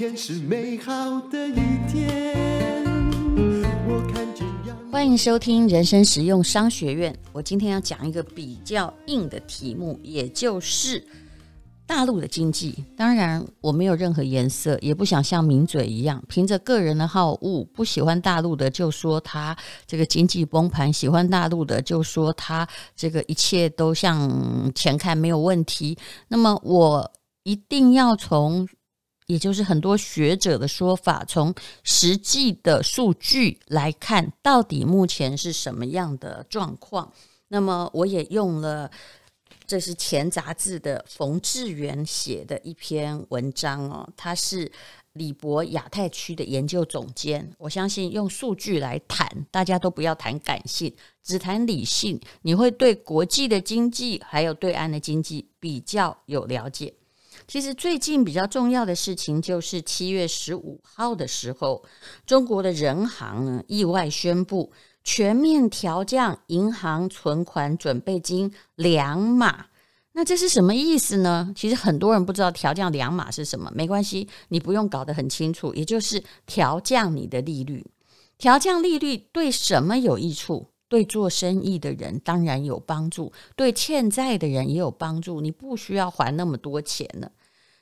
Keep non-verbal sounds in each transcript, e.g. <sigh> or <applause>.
天是美好的一天。我看见欢迎收听人生实用商学院。我今天要讲一个比较硬的题目，也就是大陆的经济。当然，我没有任何颜色，也不想像名嘴一样，凭着个人的好恶，不喜欢大陆的就说他这个经济崩盘，喜欢大陆的就说他这个一切都向前看没有问题。那么我。一定要从，也就是很多学者的说法，从实际的数据来看，到底目前是什么样的状况。那么，我也用了，这是前杂志的冯志源写的一篇文章哦，他是李博亚太区的研究总监。我相信用数据来谈，大家都不要谈感性，只谈理性，你会对国际的经济还有对岸的经济比较有了解。其实最近比较重要的事情就是七月十五号的时候，中国的人行呢意外宣布全面调降银行存款准备金两码。那这是什么意思呢？其实很多人不知道调降两码是什么，没关系，你不用搞得很清楚，也就是调降你的利率。调降利率对什么有益处？对做生意的人当然有帮助，对欠债的人也有帮助，你不需要还那么多钱了。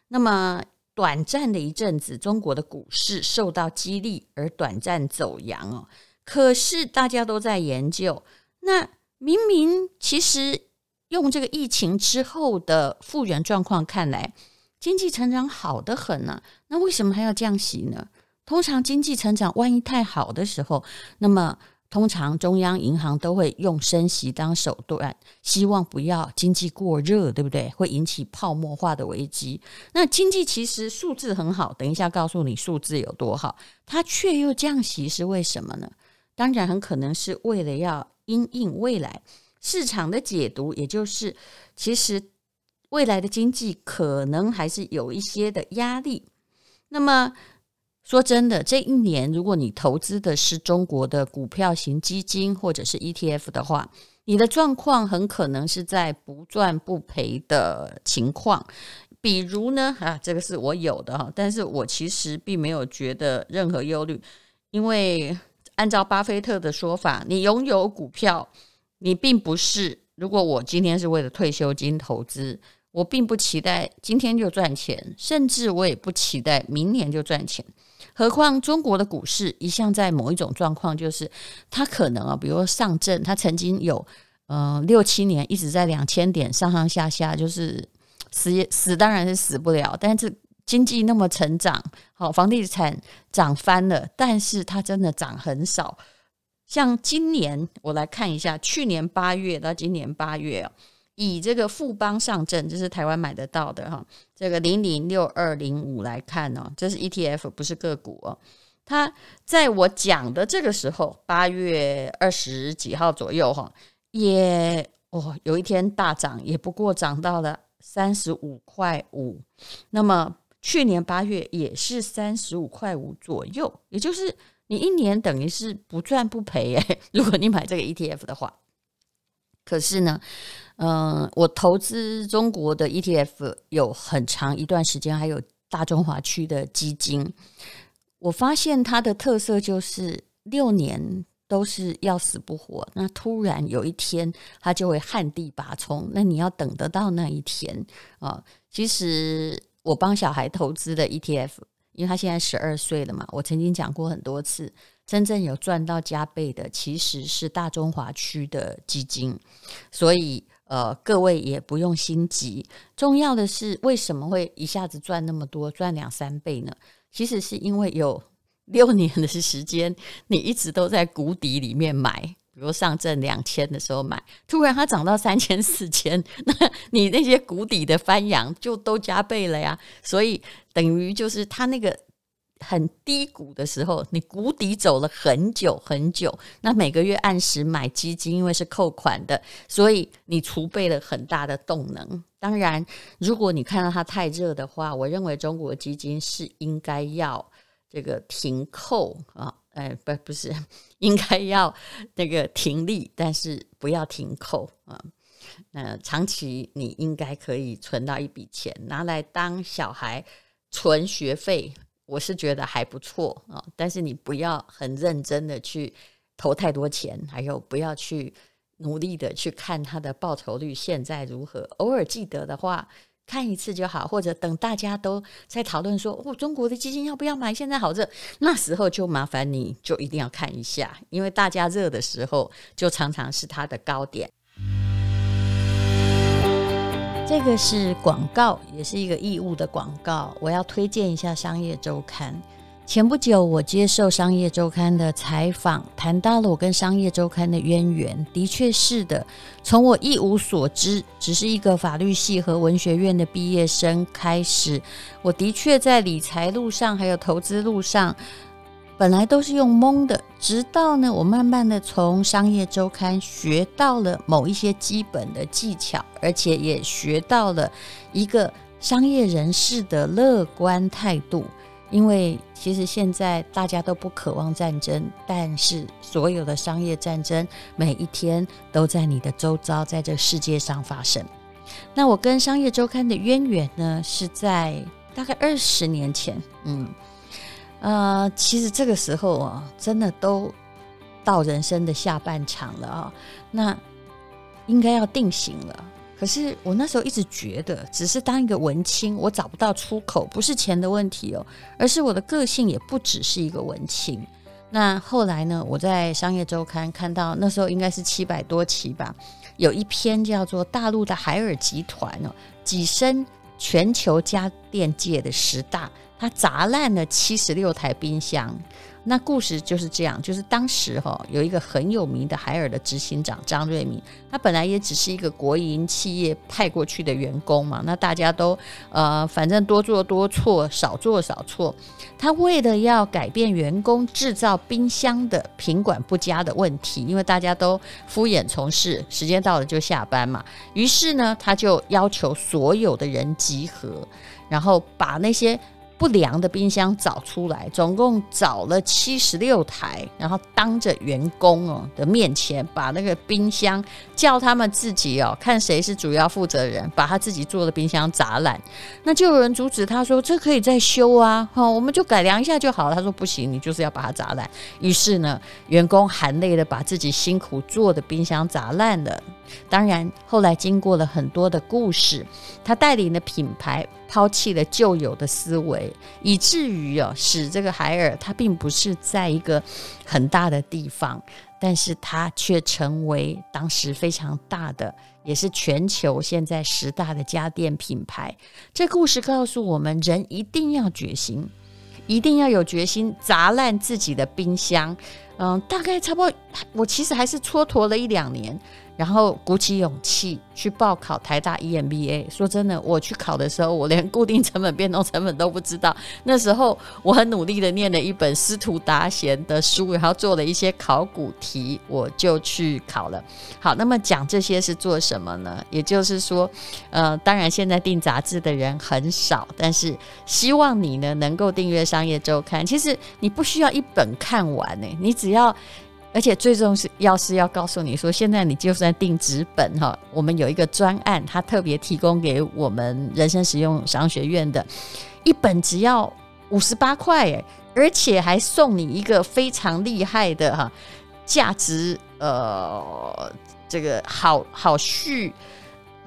那么短暂的一阵子，中国的股市受到激励而短暂走阳哦。可是大家都在研究，那明明其实用这个疫情之后的复原状况看来，经济成长好得很呢。那为什么还要降息呢？通常经济成长万一太好的时候，那么。通常中央银行都会用升息当手段，希望不要经济过热，对不对？会引起泡沫化的危机。那经济其实数字很好，等一下告诉你数字有多好，它却又降息是为什么呢？当然很可能是为了要因应未来市场的解读，也就是其实未来的经济可能还是有一些的压力。那么。说真的，这一年如果你投资的是中国的股票型基金或者是 ETF 的话，你的状况很可能是在不赚不赔的情况。比如呢，啊，这个是我有的哈，但是我其实并没有觉得任何忧虑，因为按照巴菲特的说法，你拥有股票，你并不是。如果我今天是为了退休金投资，我并不期待今天就赚钱，甚至我也不期待明年就赚钱。何况中国的股市一向在某一种状况，就是它可能啊，比如说上证，它曾经有嗯六七年一直在两千点上上下下，就是死也死当然是死不了，但是经济那么成长，好房地产涨翻了，但是它真的涨很少。像今年我来看一下，去年八月到今年八月啊。以这个富邦上证，这是台湾买得到的哈，这个零零六二零五来看哦，这是 ETF，不是个股哦。它在我讲的这个时候，八月二十几号左右哈，也哦有一天大涨，也不过涨到了三十五块五。那么去年八月也是三十五块五左右，也就是你一年等于是不赚不赔诶，<laughs> 如果你买这个 ETF 的话。可是呢，嗯、我投资中国的 ETF 有很长一段时间，还有大中华区的基金，我发现它的特色就是六年都是要死不活，那突然有一天它就会旱地拔葱，那你要等得到那一天啊。其实我帮小孩投资的 ETF，因为他现在十二岁了嘛，我曾经讲过很多次。真正有赚到加倍的，其实是大中华区的基金，所以呃，各位也不用心急。重要的是，为什么会一下子赚那么多，赚两三倍呢？其实是因为有 <laughs> 六年的时间，你一直都在谷底里面买，比如上证两千的时候买，突然它涨到三千、四千，那 <laughs> 你那些谷底的翻扬就都加倍了呀。所以等于就是它那个。很低谷的时候，你谷底走了很久很久，那每个月按时买基金，因为是扣款的，所以你储备了很大的动能。当然，如果你看到它太热的话，我认为中国基金是应该要这个停扣啊，哎，<laughs> 不，不是，应该要那个停利，但是不要停扣啊。那长期你应该可以存到一笔钱，拿来当小孩存学费。我是觉得还不错啊，但是你不要很认真的去投太多钱，还有不要去努力的去看它的报酬率现在如何。偶尔记得的话，看一次就好，或者等大家都在讨论说哦，中国的基金要不要买？现在好热，那时候就麻烦你就一定要看一下，因为大家热的时候就常常是它的高点。这个是广告，也是一个义务的广告。我要推荐一下《商业周刊》。前不久，我接受《商业周刊》的采访，谈到了我跟《商业周刊》的渊源。的确是的，从我一无所知，只是一个法律系和文学院的毕业生开始，我的确在理财路上，还有投资路上。本来都是用蒙的，直到呢，我慢慢的从商业周刊学到了某一些基本的技巧，而且也学到了一个商业人士的乐观态度。因为其实现在大家都不渴望战争，但是所有的商业战争每一天都在你的周遭，在这世界上发生。那我跟商业周刊的渊源呢，是在大概二十年前，嗯。呃，其实这个时候啊，真的都到人生的下半场了啊，那应该要定型了。可是我那时候一直觉得，只是当一个文青，我找不到出口，不是钱的问题哦，而是我的个性也不只是一个文青。那后来呢，我在商业周刊看到，那时候应该是七百多期吧，有一篇叫做《大陆的海尔集团哦，跻身全球家电界的十大》。他砸烂了七十六台冰箱，那故事就是这样。就是当时哈有一个很有名的海尔的执行长张瑞敏，他本来也只是一个国营企业派过去的员工嘛。那大家都呃，反正多做多错，少做少错。他为了要改变员工制造冰箱的品管不佳的问题，因为大家都敷衍从事，时间到了就下班嘛。于是呢，他就要求所有的人集合，然后把那些。不良的冰箱找出来，总共找了七十六台，然后当着员工哦的面前，把那个冰箱叫他们自己哦，看谁是主要负责人，把他自己做的冰箱砸烂。那就有人阻止他说：“这可以再修啊，哈，我们就改良一下就好了。”他说：“不行，你就是要把它砸烂。”于是呢，员工含泪的把自己辛苦做的冰箱砸烂了。当然，后来经过了很多的故事，他带领的品牌抛弃了旧有的思维，以至于哦，使这个海尔它并不是在一个很大的地方，但是它却成为当时非常大的，也是全球现在十大的家电品牌。这故事告诉我们，人一定要决心，一定要有决心砸烂自己的冰箱。嗯，大概差不多，我其实还是蹉跎了一两年。然后鼓起勇气去报考台大 EMBA。说真的，我去考的时候，我连固定成本、变动成本都不知道。那时候我很努力的念了一本司徒达贤的书，然后做了一些考古题，我就去考了。好，那么讲这些是做什么呢？也就是说，呃，当然现在订杂志的人很少，但是希望你呢能够订阅《商业周刊》。其实你不需要一本看完呢，你只要。而且最重要是要告诉你说，现在你就算订纸本哈，我们有一个专案，它特别提供给我们人生实用商学院的，一本只要五十八块诶，而且还送你一个非常厉害的哈，价值呃这个好好序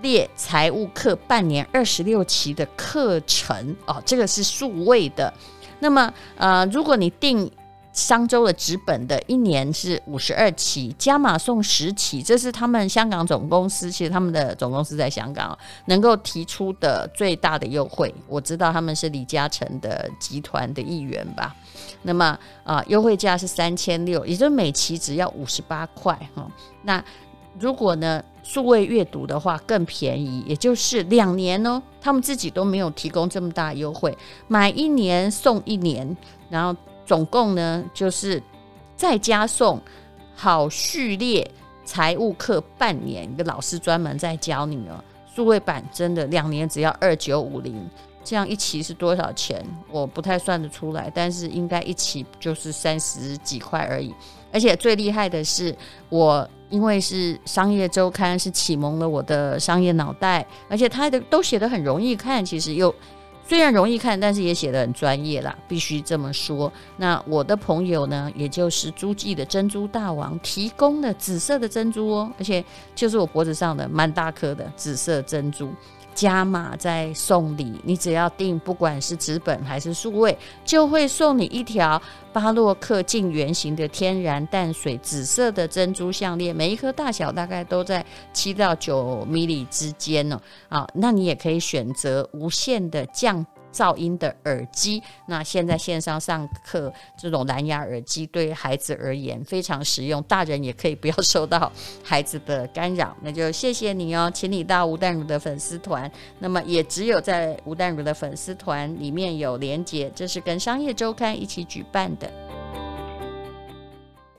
列财务课半年二十六期的课程哦，这个是数位的。那么呃，如果你订。商周的纸本的一年是五十二期，加码送十期，这是他们香港总公司，其实他们的总公司在香港能够提出的最大的优惠。我知道他们是李嘉诚的集团的一员吧。那么啊，优惠价是三千六，也就是每期只要五十八块哈。那如果呢数位阅读的话更便宜，也就是两年哦，他们自己都没有提供这么大优惠，买一年送一年，然后。总共呢，就是再加送好序列财务课半年，一个老师专门在教你哦。数位版真的两年只要二九五零，这样一期是多少钱？我不太算得出来，但是应该一期就是三十几块而已。而且最厉害的是，我因为是商业周刊，是启蒙了我的商业脑袋，而且它的都写得很容易看，其实又。虽然容易看，但是也写得很专业啦，必须这么说。那我的朋友呢，也就是诸暨的珍珠大王提供的紫色的珍珠哦，而且就是我脖子上的蛮大颗的紫色珍珠。加码再送礼，你只要订，不管是纸本还是数位，就会送你一条巴洛克近圆形的天然淡水紫色的珍珠项链，每一颗大小大概都在七到九毫米之间呢。啊，那你也可以选择无限的降噪音的耳机，那现在线上上课这种蓝牙耳机对孩子而言非常实用，大人也可以不要受到孩子的干扰。那就谢谢你哦，请你到吴淡如的粉丝团，那么也只有在吴淡如的粉丝团里面有连结，这是跟商业周刊一起举办的。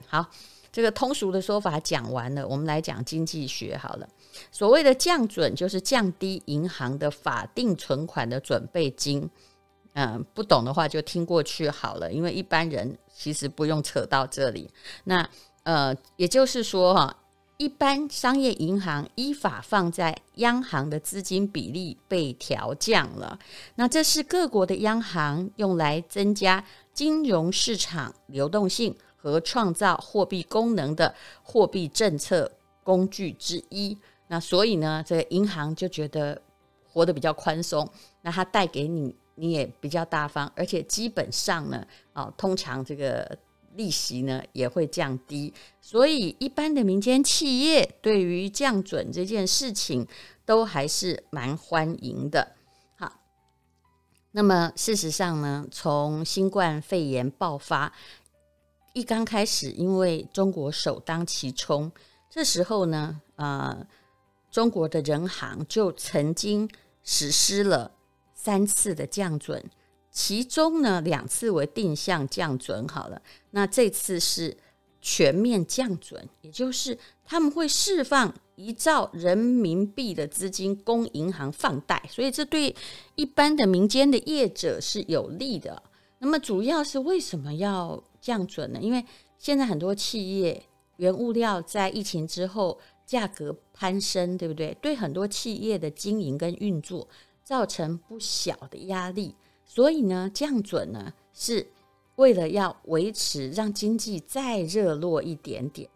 好，这个通俗的说法讲完了，我们来讲经济学好了。所谓的降准，就是降低银行的法定存款的准备金。嗯，不懂的话就听过去好了，因为一般人其实不用扯到这里。那呃，也就是说哈，一般商业银行依法放在央行的资金比例被调降了。那这是各国的央行用来增加金融市场流动性和创造货币功能的货币政策工具之一。那所以呢，这个银行就觉得活得比较宽松，那它贷给你，你也比较大方，而且基本上呢，哦，通常这个利息呢也会降低，所以一般的民间企业对于降准这件事情都还是蛮欢迎的。好，那么事实上呢，从新冠肺炎爆发一刚开始，因为中国首当其冲，这时候呢，呃。中国的人行就曾经实施了三次的降准，其中呢两次为定向降准。好了，那这次是全面降准，也就是他们会释放一兆人民币的资金供银行放贷，所以这对一般的民间的业者是有利的。那么主要是为什么要降准呢？因为现在很多企业原物料在疫情之后。价格攀升，对不对？对很多企业的经营跟运作造成不小的压力。所以呢，降准呢是为了要维持让经济再热络一点点。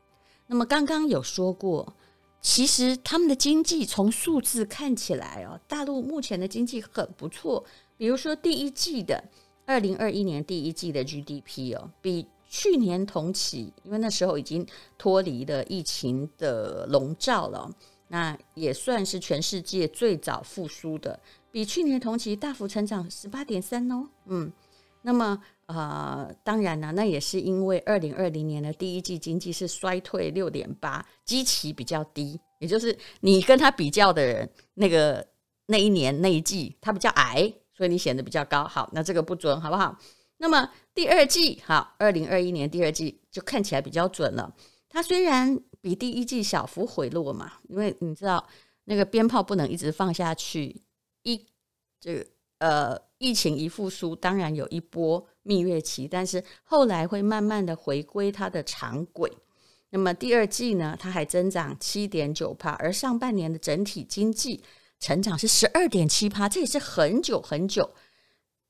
那么刚刚有说过，其实他们的经济从数字看起来哦，大陆目前的经济很不错。比如说第一季的二零二一年第一季的 GDP 哦，比。去年同期，因为那时候已经脱离了疫情的笼罩了，那也算是全世界最早复苏的，比去年同期大幅成长十八点三哦。嗯，那么呃，当然呢，那也是因为二零二零年的第一季经济是衰退六点八，基期比较低，也就是你跟他比较的人，那个那一年那一季他比较矮，所以你显得比较高。好，那这个不准，好不好？那么第二季，好，二零二一年第二季就看起来比较准了。它虽然比第一季小幅回落嘛，因为你知道那个鞭炮不能一直放下去，一这个呃疫情一复苏，当然有一波蜜月期，但是后来会慢慢的回归它的常轨。那么第二季呢，它还增长七点九趴，而上半年的整体经济成长是十二点七趴，这也是很久很久。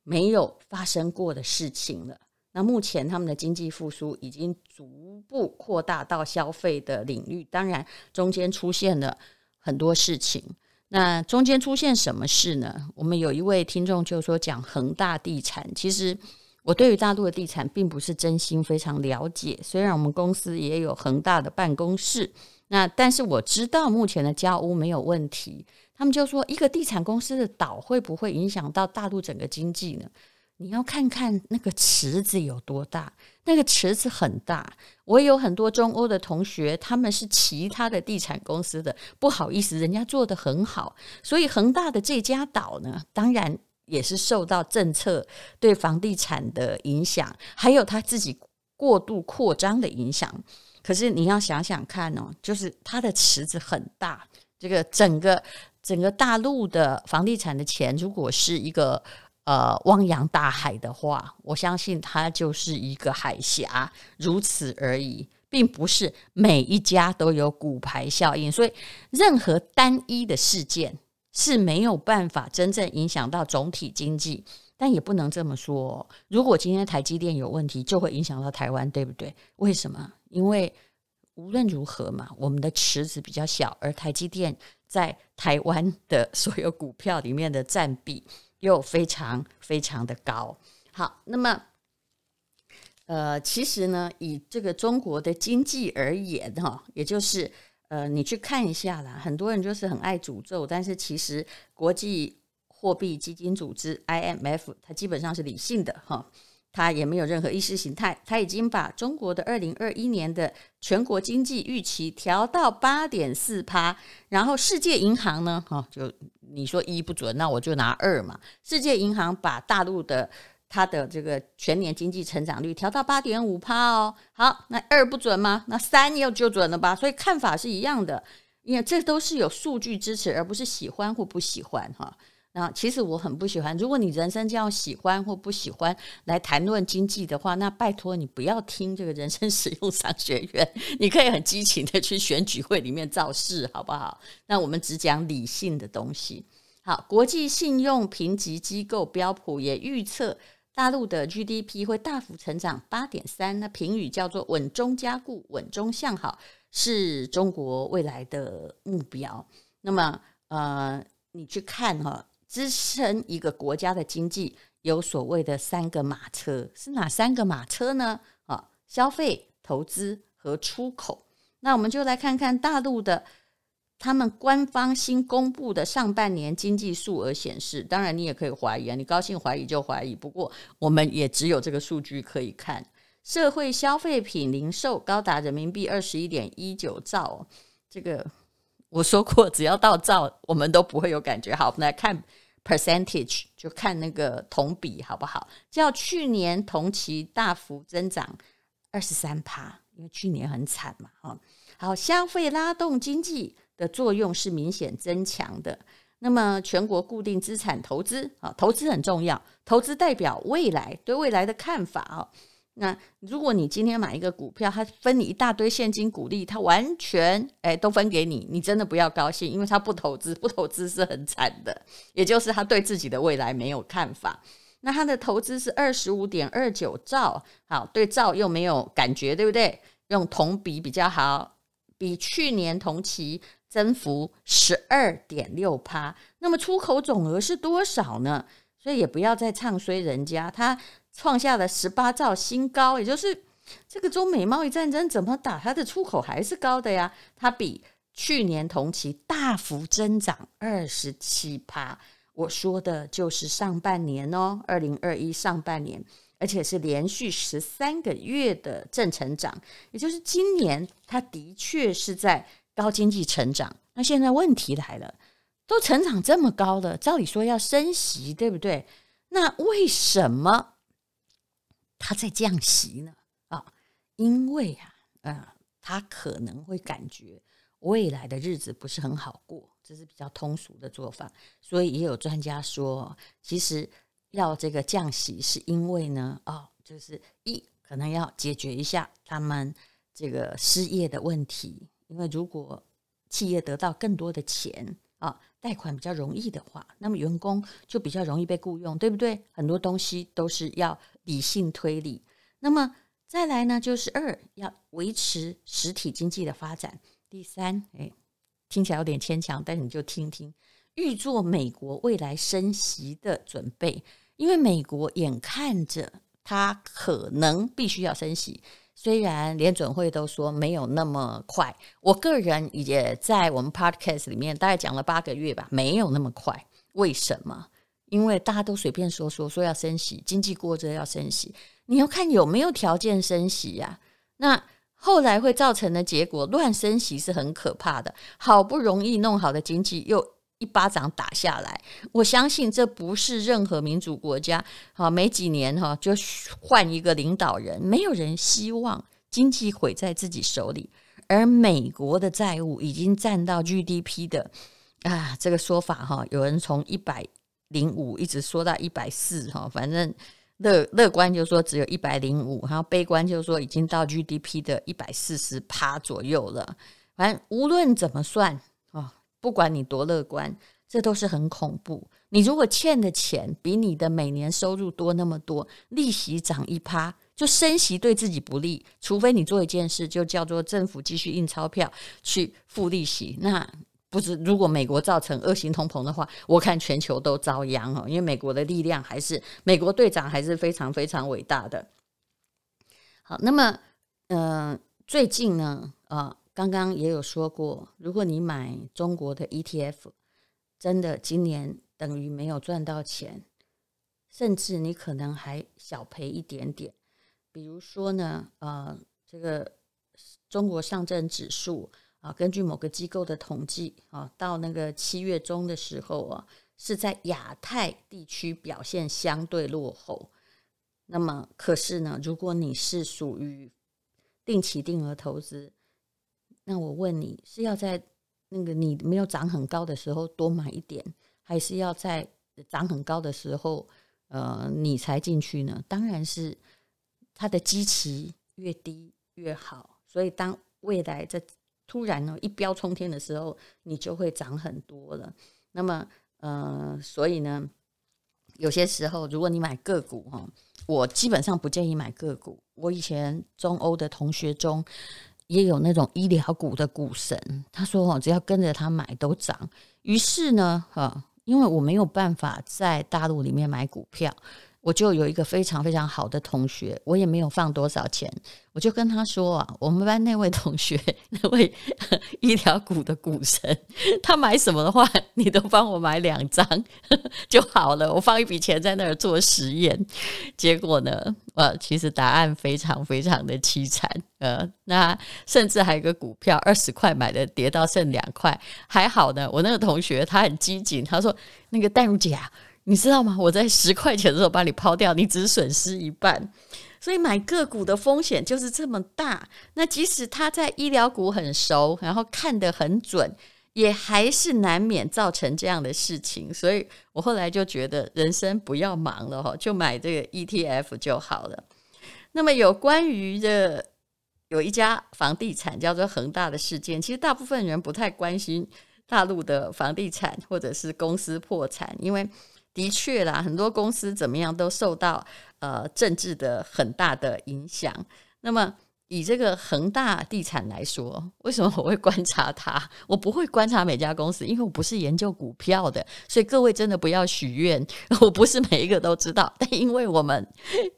没有发生过的事情了。那目前他们的经济复苏已经逐步扩大到消费的领域，当然中间出现了很多事情。那中间出现什么事呢？我们有一位听众就说讲恒大地产。其实我对于大陆的地产并不是真心非常了解，虽然我们公司也有恒大的办公室，那但是我知道目前的交屋没有问题。他们就说，一个地产公司的倒会不会影响到大陆整个经济呢？你要看看那个池子有多大，那个池子很大。我有很多中欧的同学，他们是其他的地产公司的，不好意思，人家做得很好。所以恒大的这家岛呢，当然也是受到政策对房地产的影响，还有他自己过度扩张的影响。可是你要想想看哦，就是它的池子很大，这个整个。整个大陆的房地产的钱，如果是一个呃汪洋大海的话，我相信它就是一个海峡，如此而已，并不是每一家都有骨牌效应。所以，任何单一的事件是没有办法真正影响到总体经济。但也不能这么说，如果今天台积电有问题，就会影响到台湾，对不对？为什么？因为无论如何嘛，我们的池子比较小，而台积电在台湾的所有股票里面的占比又非常非常的高。好，那么，呃，其实呢，以这个中国的经济而言，哈，也就是呃，你去看一下啦，很多人就是很爱诅咒，但是其实国际。货币基金组织 IMF，它基本上是理性的哈，它也没有任何意识形态，它已经把中国的二零二一年的全国经济预期调到八点四趴，然后世界银行呢，哈，就你说一不准，那我就拿二嘛。世界银行把大陆的它的这个全年经济成长率调到八点五趴哦，好，那二不准吗？那三又就准了吧？所以看法是一样的，因为这都是有数据支持，而不是喜欢或不喜欢哈。那其实我很不喜欢。如果你人生这样喜欢或不喜欢来谈论经济的话，那拜托你不要听这个人生实用商学院。你可以很激情的去选举会里面造势，好不好？那我们只讲理性的东西。好，国际信用评级机构标普也预测大陆的 GDP 会大幅成长八点三，那评语叫做稳中加固，稳中向好，是中国未来的目标。那么，呃，你去看哈。支撑一个国家的经济有所谓的三个马车，是哪三个马车呢？啊，消费、投资和出口。那我们就来看看大陆的他们官方新公布的上半年经济数额显示。当然，你也可以怀疑啊，你高兴怀疑就怀疑。不过，我们也只有这个数据可以看。社会消费品零售高达人民币二十一点一九兆，这个。我说过，只要到兆，我们都不会有感觉。好，我们来看 percentage，就看那个同比好不好？叫去年同期大幅增长二十三趴，因为去年很惨嘛。哈，好，消费拉动经济的作用是明显增强的。那么，全国固定资产投资啊，投资很重要，投资代表未来，对未来的看法啊。那如果你今天买一个股票，它分你一大堆现金股利，它完全诶都分给你，你真的不要高兴，因为它不投资，不投资是很惨的，也就是他对自己的未来没有看法。那他的投资是二十五点二九兆，好，对兆又没有感觉，对不对？用同比比较好，比去年同期增幅十二点六趴。那么出口总额是多少呢？所以也不要再唱衰人家，他。创下了十八兆新高，也就是这个中美贸易战争怎么打，它的出口还是高的呀。它比去年同期大幅增长二十七趴。我说的就是上半年哦，二零二一上半年，而且是连续十三个月的正成长，也就是今年它的确是在高经济成长。那现在问题来了，都成长这么高了，照理说要升息，对不对？那为什么？他在降息呢啊，因为啊，呃，他可能会感觉未来的日子不是很好过，这是比较通俗的做法。所以也有专家说，其实要这个降息，是因为呢，哦，就是一可能要解决一下他们这个失业的问题，因为如果企业得到更多的钱啊，贷款比较容易的话，那么员工就比较容易被雇佣，对不对？很多东西都是要。理性推理，那么再来呢？就是二要维持实体经济的发展。第三，哎，听起来有点牵强，但你就听听，预做美国未来升息的准备，因为美国眼看着它可能必须要升息，虽然联准会都说没有那么快，我个人也在我们 podcast 里面大概讲了八个月吧，没有那么快。为什么？因为大家都随便说说，说要升息，经济过热要升息，你要看有没有条件升息呀、那后来会造成的结果，乱升息是很可怕的。好不容易弄好的经济，又一巴掌打下来。我相信这不是任何民主国家，好没几年哈就换一个领导人，没有人希望经济毁在自己手里。而美国的债务已经占到 GDP 的啊，这个说法哈，有人从一百。零五一直说到一百四哈，反正乐乐观就说只有一百零五，然后悲观就说已经到 GDP 的一百四十趴左右了。反正无论怎么算，不管你多乐观，这都是很恐怖。你如果欠的钱比你的每年收入多那么多，利息涨一趴，就升息对自己不利。除非你做一件事，就叫做政府继续印钞票去付利息。那不是，如果美国造成恶性通膨的话，我看全球都遭殃哦。因为美国的力量还是美国队长还是非常非常伟大的。好，那么嗯、最近呢，啊、刚刚也有说过，如果你买中国的 ETF，真的今年。等于没有赚到钱，甚至你可能还小赔一点点。比如说呢，呃，这个中国上证指数啊，根据某个机构的统计啊，到那个七月中的时候啊，是在亚太地区表现相对落后。那么，可是呢，如果你是属于定期定额投资，那我问你是要在那个你没有涨很高的时候多买一点？还是要在涨很高的时候，呃，你才进去呢？当然是它的基期越低越好。所以当未来这突然呢一飙冲天的时候，你就会涨很多了。那么，呃，所以呢，有些时候如果你买个股哈，我基本上不建议买个股。我以前中欧的同学中也有那种医疗股的股神，他说哦，只要跟着他买都涨。于是呢，哈。因为我没有办法在大陆里面买股票，我就有一个非常非常好的同学，我也没有放多少钱，我就跟他说啊，我们班那位同学，那位 <laughs> 医疗股的股神，他买什么的话，你都帮我买两张 <laughs> 就好了，我放一笔钱在那儿做实验。结果呢，呃，其实答案非常非常的凄惨。呃，那甚至还有一个股票，二十块买的，跌到剩两块，还好呢。我那个同学他很机警，他说：“那个戴如姐啊，你知道吗？我在十块钱的时候把你抛掉，你只损失一半。所以买个股的风险就是这么大。那即使他在医疗股很熟，然后看得很准，也还是难免造成这样的事情。所以我后来就觉得，人生不要忙了哈，就买这个 ETF 就好了。那么有关于的。有一家房地产叫做恒大的事件，其实大部分人不太关心大陆的房地产或者是公司破产，因为的确啦，很多公司怎么样都受到呃政治的很大的影响。那么以这个恒大地产来说，为什么我会观察它？我不会观察每家公司，因为我不是研究股票的，所以各位真的不要许愿，我不是每一个都知道。但因为我们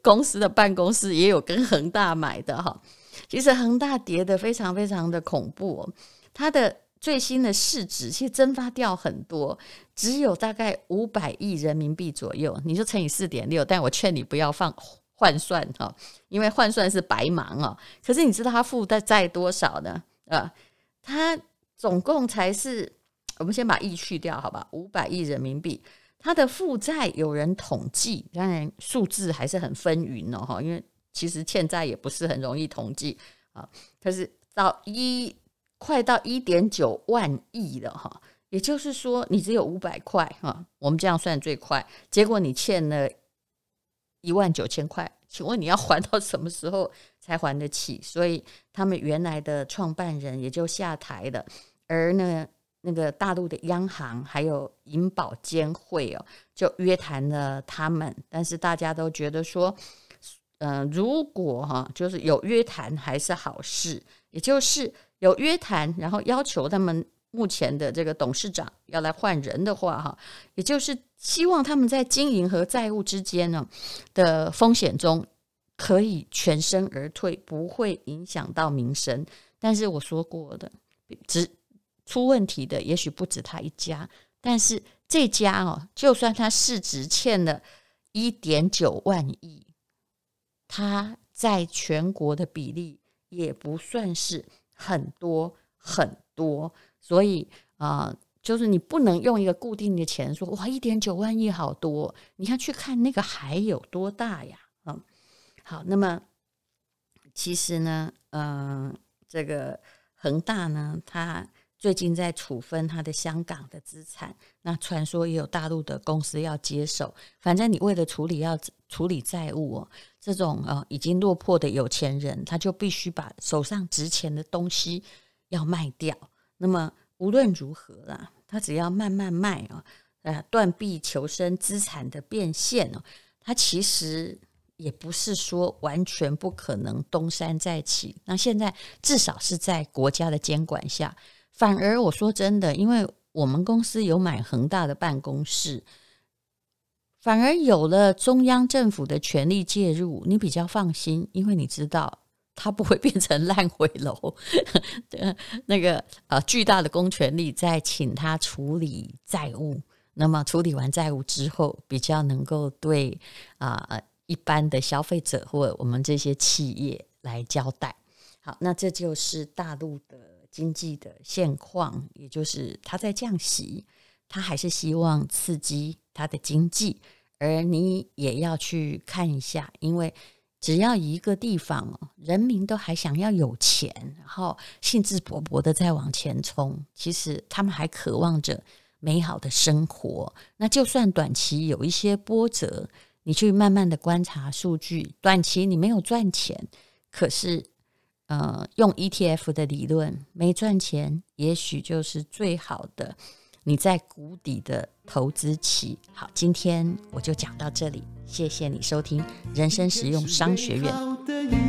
公司的办公室也有跟恒大买的哈。其实恒大跌得非常非常的恐怖，它的最新的市值其实蒸发掉很多，只有大概五百亿人民币左右，你就乘以四点六。但我劝你不要放换算哈，因为换算是白忙哦。可是你知道它负债债多少呢？啊，它总共才是，我们先把亿去掉，好吧？五百亿人民币，它的负债有人统计，当然数字还是很纷纭哦哈，因为。其实欠债也不是很容易统计啊，可是到一快到一点九万亿了哈，也就是说你只有五百块哈，我们这样算最快，结果你欠了一万九千块，请问你要还到什么时候才还得起？所以他们原来的创办人也就下台了，而呢那个大陆的央行还有银保监会哦，就约谈了他们，但是大家都觉得说。嗯、如果哈，就是有约谈还是好事，也就是有约谈，然后要求他们目前的这个董事长要来换人的话，哈，也就是希望他们在经营和债务之间呢的风险中可以全身而退，不会影响到民生。但是我说过的，只出问题的也许不止他一家，但是这家哦，就算他市值欠了一点九万亿。它在全国的比例也不算是很多很多，所以啊、就是你不能用一个固定的钱说哇，一点九万亿好多，你要去看那个海有多大呀？嗯，好，那么其实呢，嗯、这个恒大呢，它。最近在处分他的香港的资产，那传说也有大陆的公司要接手。反正你为了处理要处理债务哦，这种呃已经落魄的有钱人，他就必须把手上值钱的东西要卖掉。那么无论如何啦，他只要慢慢卖啊，呃，断臂求生，资产的变现哦，他其实也不是说完全不可能东山再起。那现在至少是在国家的监管下，反而我说真的，因为我们公司有买恒大的办公室，反而有了中央政府的权力介入，你比较放心，因为你知道。它不会 <laughs> 变成烂尾楼，那个呃巨大的公权力在请他处理债务，那么处理完债务之后，比较能够对啊、一般的消费者或我们这些企业来交代。好，那这就是大陆的经济的现况，也就是他在降息，他还是希望刺激他的经济，而你也要去看一下，因为。只要一个地方，人民都还想要有钱，然后兴致勃勃的在往前冲，其实他们还渴望着美好的生活。那就算短期有一些波折，你去慢慢的观察数据，短期你没有赚钱，可是，呃，用 ETF 的理论，没赚钱，也许就是最好的。你在谷底的投资期，好，今天我就讲到这里，谢谢你收听人生实用商学院。